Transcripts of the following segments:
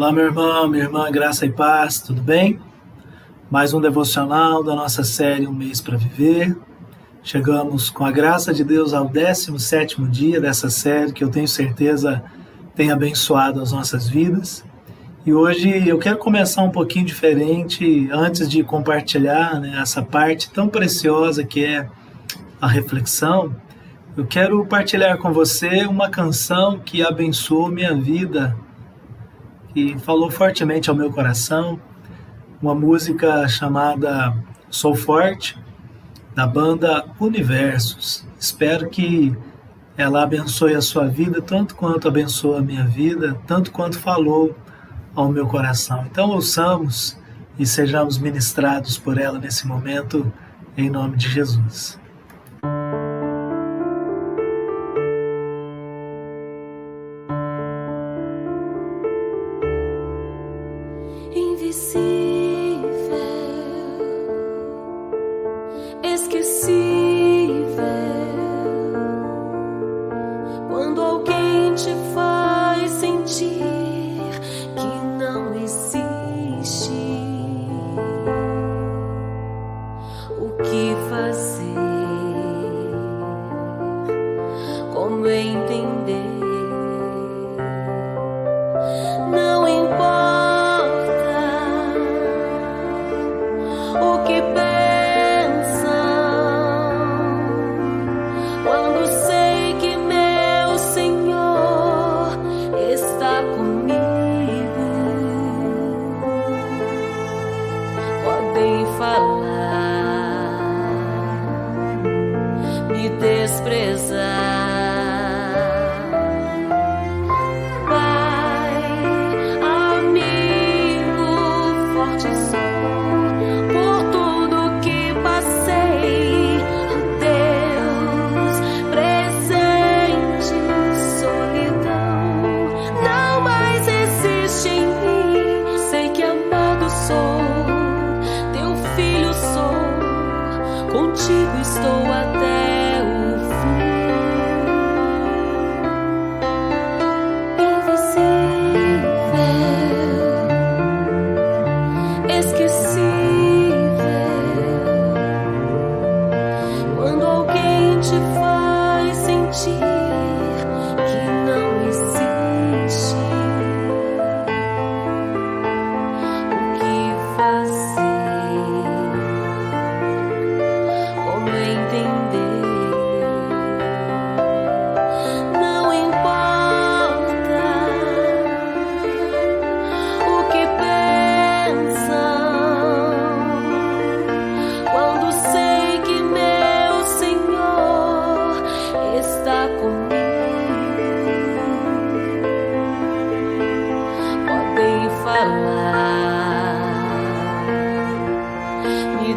Olá, meu irmão, minha irmã, graça e paz, tudo bem? Mais um devocional da nossa série Um Mês para Viver. Chegamos, com a graça de Deus, ao 17 dia dessa série, que eu tenho certeza tem abençoado as nossas vidas. E hoje eu quero começar um pouquinho diferente, antes de compartilhar né, essa parte tão preciosa que é a reflexão. Eu quero partilhar com você uma canção que abençoou minha vida que falou fortemente ao meu coração, uma música chamada Sou Forte, da banda Universos. Espero que ela abençoe a sua vida tanto quanto abençoa a minha vida, tanto quanto falou ao meu coração. Então ouçamos e sejamos ministrados por ela nesse momento, em nome de Jesus. còn waiting days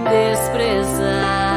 desprezar.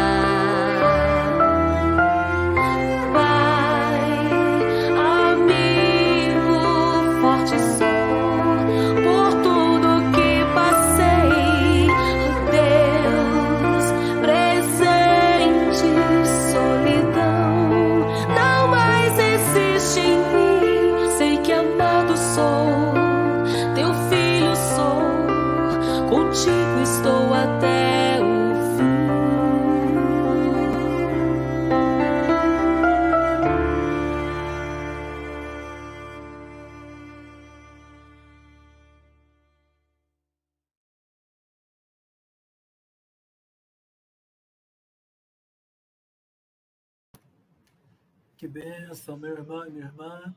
Que bênção, meu irmão e minha irmã,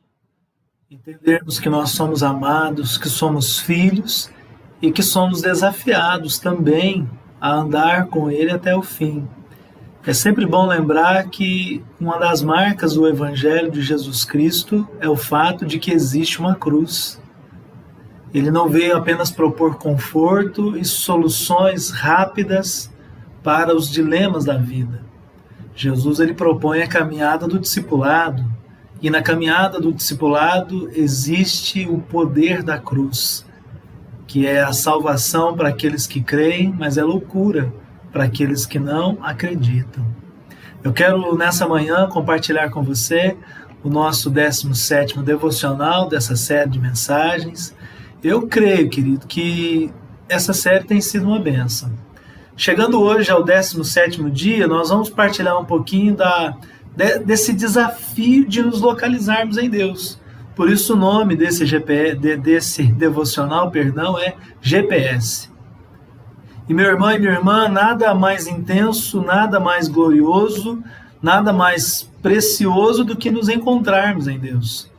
entendermos que nós somos amados, que somos filhos e que somos desafiados também a andar com Ele até o fim. É sempre bom lembrar que uma das marcas do Evangelho de Jesus Cristo é o fato de que existe uma cruz. Ele não veio apenas propor conforto e soluções rápidas para os dilemas da vida. Jesus ele propõe a caminhada do discipulado, e na caminhada do discipulado existe o poder da cruz, que é a salvação para aqueles que creem, mas é loucura para aqueles que não acreditam. Eu quero nessa manhã compartilhar com você o nosso 17º devocional dessa série de mensagens, Eu creio, querido, que essa série tem sido uma benção. Chegando hoje ao 17 dia, nós vamos partilhar um pouquinho da, de, desse desafio de nos localizarmos em Deus. Por isso o nome desse, GPS, de, desse devocional perdão, é GPS. E meu irmão e minha irmã, nada mais intenso, nada mais glorioso, nada mais precioso do que nos encontrarmos em Deus.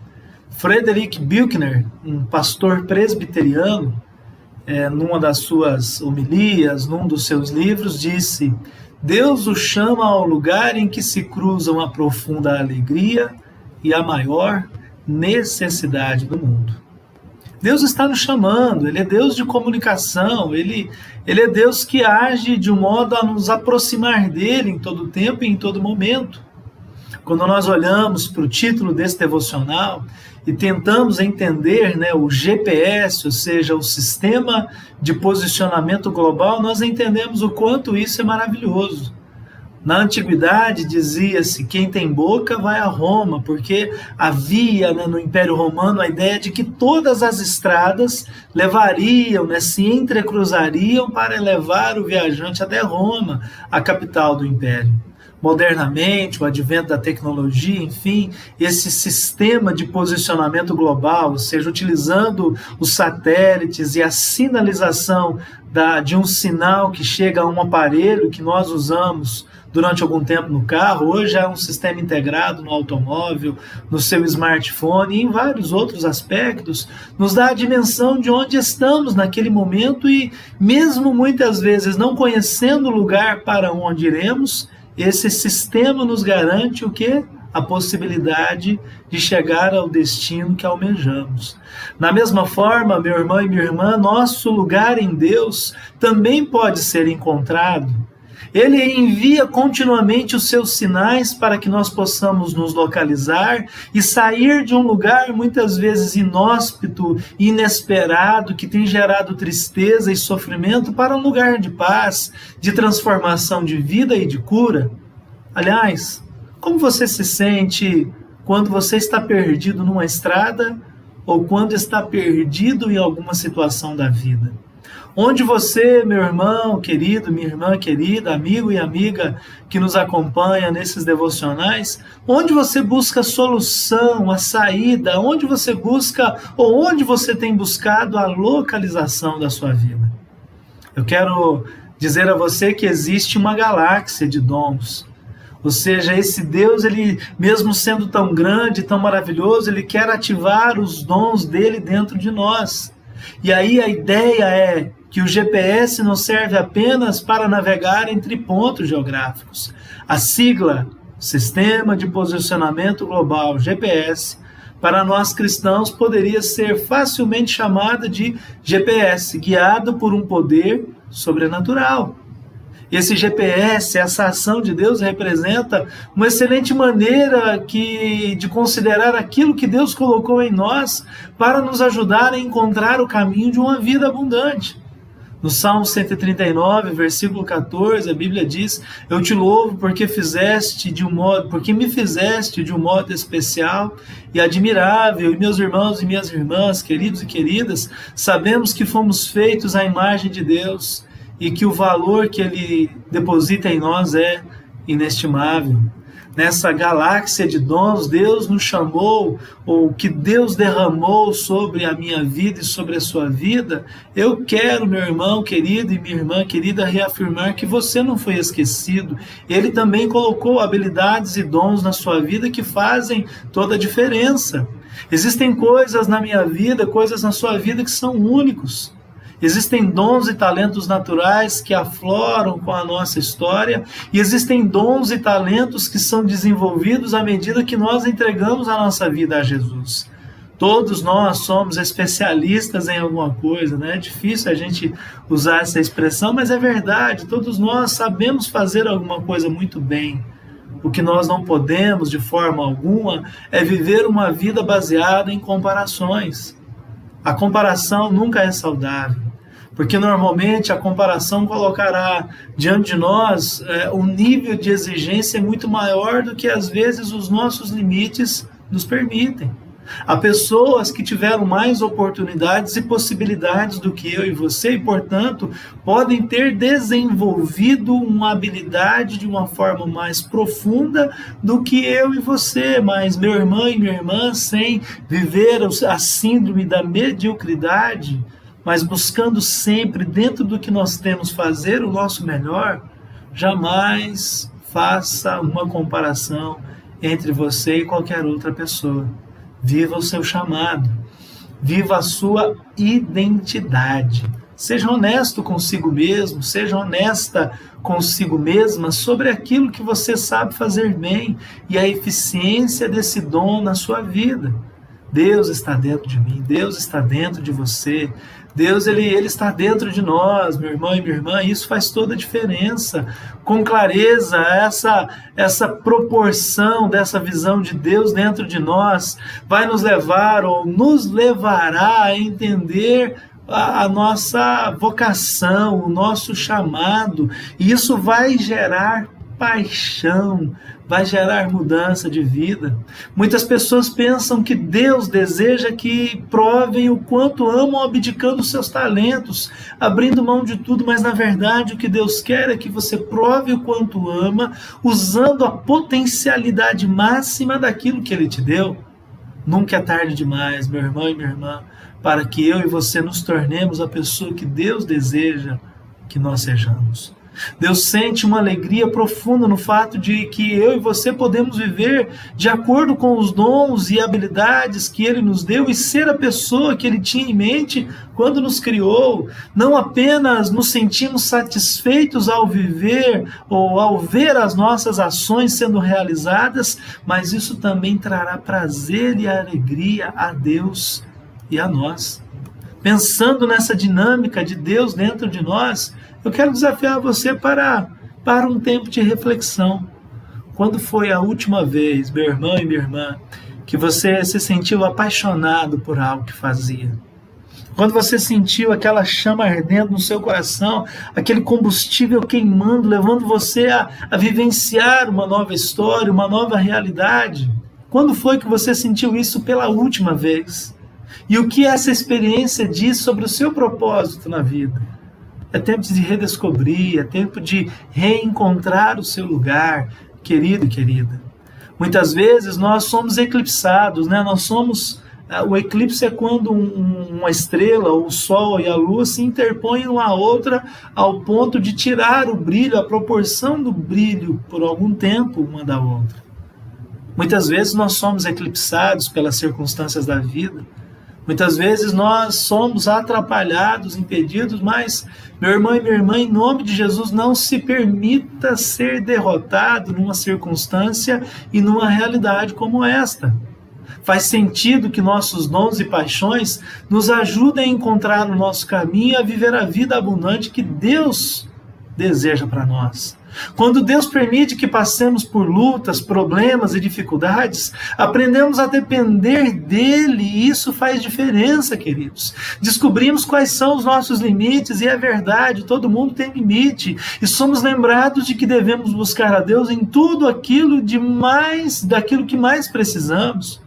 Frederick Buechner, um pastor presbiteriano, é, numa das suas homilias, num dos seus livros, disse: Deus o chama ao lugar em que se cruzam a profunda alegria e a maior necessidade do mundo. Deus está nos chamando, Ele é Deus de comunicação, Ele, Ele é Deus que age de um modo a nos aproximar dele em todo tempo e em todo momento. Quando nós olhamos para o título desse devocional e tentamos entender né, o GPS, ou seja, o sistema de posicionamento global, nós entendemos o quanto isso é maravilhoso. Na antiguidade dizia-se: quem tem boca vai a Roma, porque havia né, no Império Romano a ideia de que todas as estradas levariam, né, se entrecruzariam para levar o viajante até Roma, a capital do Império modernamente, o advento da tecnologia, enfim, esse sistema de posicionamento global, ou seja, utilizando os satélites e a sinalização da, de um sinal que chega a um aparelho que nós usamos durante algum tempo no carro, hoje é um sistema integrado no automóvel, no seu smartphone e em vários outros aspectos, nos dá a dimensão de onde estamos naquele momento e, mesmo muitas vezes não conhecendo o lugar para onde iremos, esse sistema nos garante o que? A possibilidade de chegar ao destino que almejamos. Na mesma forma, meu irmão e minha irmã, nosso lugar em Deus também pode ser encontrado ele envia continuamente os seus sinais para que nós possamos nos localizar e sair de um lugar muitas vezes inóspito, inesperado, que tem gerado tristeza e sofrimento, para um lugar de paz, de transformação de vida e de cura. Aliás, como você se sente quando você está perdido numa estrada ou quando está perdido em alguma situação da vida? Onde você, meu irmão querido, minha irmã querida, amigo e amiga que nos acompanha nesses devocionais, onde você busca a solução, a saída, onde você busca ou onde você tem buscado a localização da sua vida. Eu quero dizer a você que existe uma galáxia de dons. Ou seja, esse Deus, ele mesmo sendo tão grande, tão maravilhoso, ele quer ativar os dons dele dentro de nós. E aí a ideia é que o GPS não serve apenas para navegar entre pontos geográficos. A sigla Sistema de Posicionamento Global GPS para nós cristãos poderia ser facilmente chamada de GPS, guiado por um poder sobrenatural. Esse GPS, essa ação de Deus representa uma excelente maneira que, de considerar aquilo que Deus colocou em nós para nos ajudar a encontrar o caminho de uma vida abundante. No Salmo 139, versículo 14, a Bíblia diz: Eu te louvo porque fizeste de um modo, porque me fizeste de um modo especial e admirável. E meus irmãos e minhas irmãs, queridos e queridas, sabemos que fomos feitos à imagem de Deus e que o valor que ele deposita em nós é inestimável nessa galáxia de dons, Deus nos chamou, ou que Deus derramou sobre a minha vida e sobre a sua vida, eu quero, meu irmão querido e minha irmã querida, reafirmar que você não foi esquecido. Ele também colocou habilidades e dons na sua vida que fazem toda a diferença. Existem coisas na minha vida, coisas na sua vida que são únicos. Existem dons e talentos naturais que afloram com a nossa história, e existem dons e talentos que são desenvolvidos à medida que nós entregamos a nossa vida a Jesus. Todos nós somos especialistas em alguma coisa, né? É difícil a gente usar essa expressão, mas é verdade. Todos nós sabemos fazer alguma coisa muito bem. O que nós não podemos, de forma alguma, é viver uma vida baseada em comparações. A comparação nunca é saudável porque normalmente a comparação colocará diante de nós é, um nível de exigência muito maior do que às vezes os nossos limites nos permitem. Há pessoas que tiveram mais oportunidades e possibilidades do que eu e você, e, portanto, podem ter desenvolvido uma habilidade de uma forma mais profunda do que eu e você. Mas, meu irmão e minha irmã, sem viver a síndrome da mediocridade, mas buscando sempre, dentro do que nós temos, fazer o nosso melhor, jamais faça uma comparação entre você e qualquer outra pessoa. Viva o seu chamado. Viva a sua identidade. Seja honesto consigo mesmo, seja honesta consigo mesma sobre aquilo que você sabe fazer bem e a eficiência desse dom na sua vida. Deus está dentro de mim, Deus está dentro de você. Deus ele, ele está dentro de nós, meu irmão e minha irmã, e isso faz toda a diferença. Com clareza, essa essa proporção dessa visão de Deus dentro de nós vai nos levar ou nos levará a entender a, a nossa vocação, o nosso chamado, e isso vai gerar paixão, vai gerar mudança de vida. Muitas pessoas pensam que Deus deseja que provem o quanto amam abdicando seus talentos, abrindo mão de tudo, mas na verdade o que Deus quer é que você prove o quanto ama, usando a potencialidade máxima daquilo que Ele te deu. Nunca é tarde demais, meu irmão e minha irmã, para que eu e você nos tornemos a pessoa que Deus deseja que nós sejamos. Deus sente uma alegria profunda no fato de que eu e você podemos viver de acordo com os dons e habilidades que Ele nos deu e ser a pessoa que Ele tinha em mente quando nos criou. Não apenas nos sentimos satisfeitos ao viver ou ao ver as nossas ações sendo realizadas, mas isso também trará prazer e alegria a Deus e a nós. Pensando nessa dinâmica de Deus dentro de nós, eu quero desafiar você para, para um tempo de reflexão. Quando foi a última vez, meu irmão e minha irmã, que você se sentiu apaixonado por algo que fazia? Quando você sentiu aquela chama ardendo no seu coração, aquele combustível queimando, levando você a, a vivenciar uma nova história, uma nova realidade? Quando foi que você sentiu isso pela última vez? E o que essa experiência diz sobre o seu propósito na vida? É tempo de redescobrir, é tempo de reencontrar o seu lugar, querido e querida. Muitas vezes nós somos eclipsados, né? Nós somos ah, o eclipse é quando um, uma estrela, o Sol e a Lua se interpõem uma à outra ao ponto de tirar o brilho, a proporção do brilho por algum tempo uma da outra. Muitas vezes nós somos eclipsados pelas circunstâncias da vida, Muitas vezes nós somos atrapalhados, impedidos, mas, meu irmão e minha irmã, em nome de Jesus, não se permita ser derrotado numa circunstância e numa realidade como esta. Faz sentido que nossos dons e paixões nos ajudem a encontrar o nosso caminho e a viver a vida abundante que Deus deseja para nós. Quando Deus permite que passemos por lutas, problemas e dificuldades, aprendemos a depender dele e isso faz diferença, queridos. Descobrimos quais são os nossos limites e é verdade, todo mundo tem limite e somos lembrados de que devemos buscar a Deus em tudo aquilo de mais, daquilo que mais precisamos.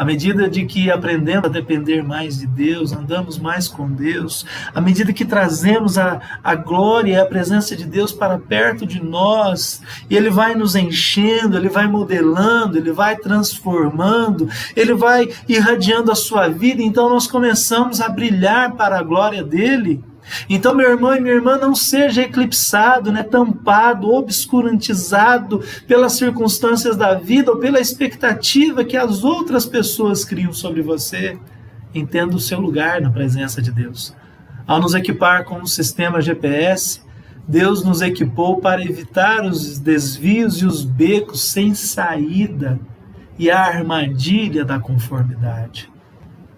À medida de que aprendemos a depender mais de Deus, andamos mais com Deus, à medida que trazemos a, a glória e a presença de Deus para perto de nós, e Ele vai nos enchendo, Ele vai modelando, Ele vai transformando, Ele vai irradiando a sua vida, então nós começamos a brilhar para a glória dEle. Então, meu irmão e minha irmã, não seja eclipsado, né, tampado, obscurantizado pelas circunstâncias da vida ou pela expectativa que as outras pessoas criam sobre você. Entenda o seu lugar na presença de Deus. Ao nos equipar com o sistema GPS, Deus nos equipou para evitar os desvios e os becos sem saída e a armadilha da conformidade.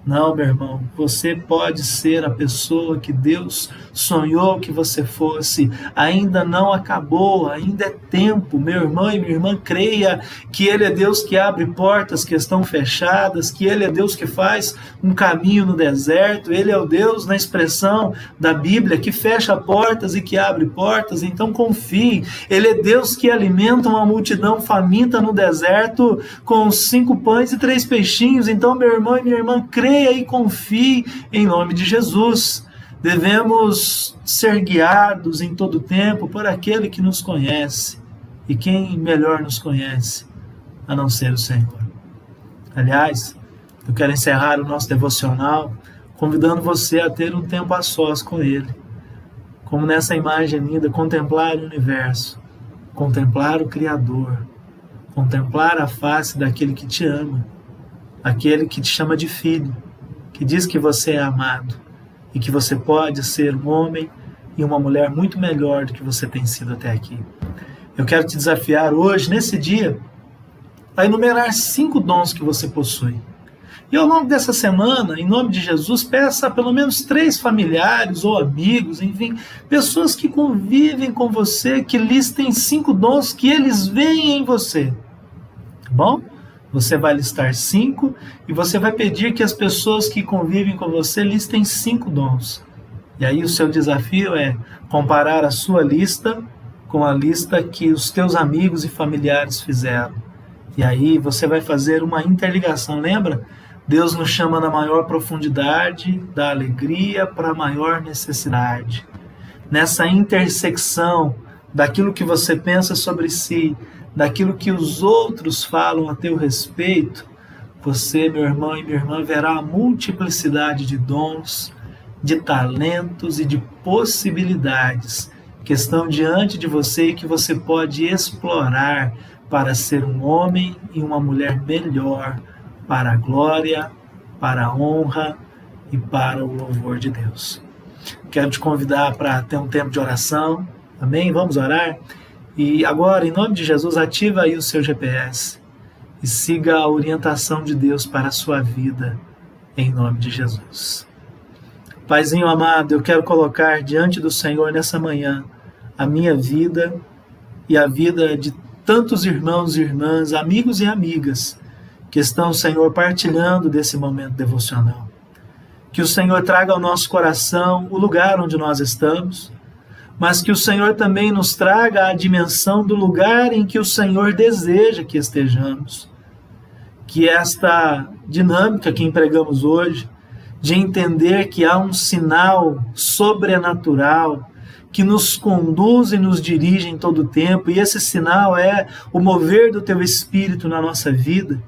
Não, meu irmão, você pode ser a pessoa que Deus sonhou que você fosse. Ainda não acabou, ainda é tempo. Meu irmão e minha irmã, creia que Ele é Deus que abre portas que estão fechadas, que Ele é Deus que faz um caminho no deserto. Ele é o Deus, na expressão da Bíblia, que fecha portas e que abre portas. Então confie. Ele é Deus que alimenta uma multidão faminta no deserto com cinco pães e três peixinhos. Então, meu irmão e minha irmã, creia creia e confie em nome de Jesus. Devemos ser guiados em todo tempo por aquele que nos conhece. E quem melhor nos conhece a não ser o Senhor? Aliás, eu quero encerrar o nosso devocional convidando você a ter um tempo a sós com Ele. Como nessa imagem linda, contemplar o universo, contemplar o Criador, contemplar a face daquele que te ama aquele que te chama de filho, que diz que você é amado e que você pode ser um homem e uma mulher muito melhor do que você tem sido até aqui. Eu quero te desafiar hoje, nesse dia, a enumerar cinco dons que você possui. E ao longo dessa semana, em nome de Jesus, peça a pelo menos três familiares ou amigos, enfim, pessoas que convivem com você, que listem cinco dons que eles veem em você. Tá bom? Você vai listar cinco e você vai pedir que as pessoas que convivem com você listem cinco dons. E aí o seu desafio é comparar a sua lista com a lista que os teus amigos e familiares fizeram. E aí você vai fazer uma interligação, lembra? Deus nos chama na maior profundidade, da alegria para a maior necessidade. Nessa intersecção daquilo que você pensa sobre si, daquilo que os outros falam a teu respeito, você, meu irmão e minha irmã, verá a multiplicidade de dons, de talentos e de possibilidades que estão diante de você e que você pode explorar para ser um homem e uma mulher melhor, para a glória, para a honra e para o louvor de Deus. Quero te convidar para ter um tempo de oração. Amém? Vamos orar? E agora, em nome de Jesus, ativa aí o seu GPS e siga a orientação de Deus para a sua vida, em nome de Jesus. Paizinho amado, eu quero colocar diante do Senhor nessa manhã a minha vida e a vida de tantos irmãos e irmãs, amigos e amigas que estão, Senhor, partilhando desse momento devocional. Que o Senhor traga ao nosso coração o lugar onde nós estamos mas que o Senhor também nos traga a dimensão do lugar em que o Senhor deseja que estejamos. Que esta dinâmica que empregamos hoje, de entender que há um sinal sobrenatural que nos conduz e nos dirige em todo o tempo, e esse sinal é o mover do teu espírito na nossa vida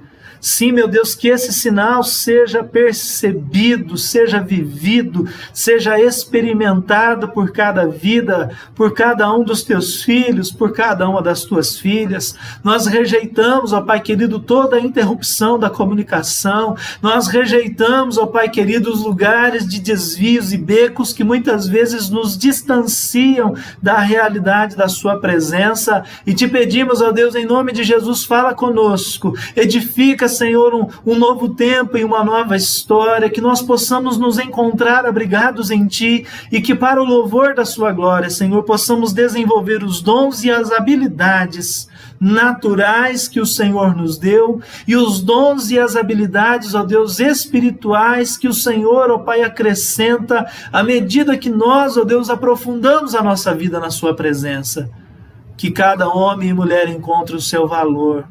Sim, meu Deus, que esse sinal seja percebido, seja vivido, seja experimentado por cada vida, por cada um dos teus filhos, por cada uma das tuas filhas. Nós rejeitamos, ó Pai querido, toda a interrupção da comunicação. Nós rejeitamos, ó Pai querido, os lugares de desvios e becos que muitas vezes nos distanciam da realidade da Sua presença. E te pedimos, ó Deus, em nome de Jesus, fala conosco, edifica Senhor, um, um novo tempo e uma nova história, que nós possamos nos encontrar abrigados em Ti e que, para o louvor da Sua glória, Senhor, possamos desenvolver os dons e as habilidades naturais que o Senhor nos deu e os dons e as habilidades, ó Deus, espirituais que o Senhor, ó Pai, acrescenta à medida que nós, ó Deus, aprofundamos a nossa vida na Sua presença. Que cada homem e mulher encontre o seu valor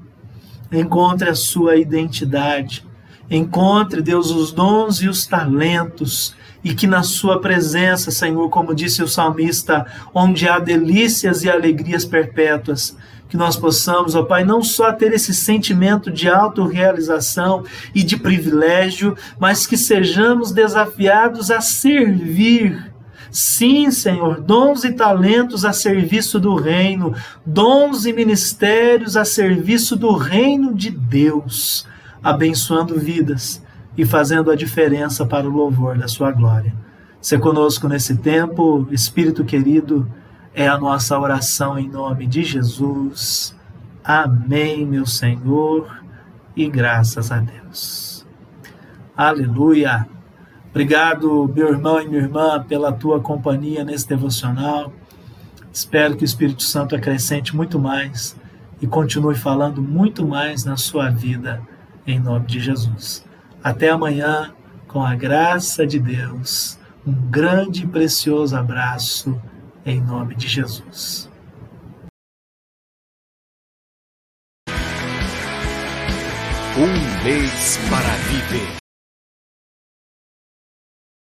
encontre a sua identidade, encontre, Deus, os dons e os talentos, e que na sua presença, Senhor, como disse o salmista, onde há delícias e alegrias perpétuas, que nós possamos, ó Pai, não só ter esse sentimento de autorrealização e de privilégio, mas que sejamos desafiados a servir Sim, Senhor, dons e talentos a serviço do reino, dons e ministérios a serviço do reino de Deus, abençoando vidas e fazendo a diferença para o louvor da sua glória. Se conosco nesse tempo, Espírito querido, é a nossa oração em nome de Jesus. Amém, meu Senhor, e graças a Deus. Aleluia. Obrigado, meu irmão e minha irmã, pela tua companhia nesse devocional. Espero que o Espírito Santo acrescente muito mais e continue falando muito mais na sua vida, em nome de Jesus. Até amanhã, com a graça de Deus. Um grande e precioso abraço, em nome de Jesus. Um mês para viver.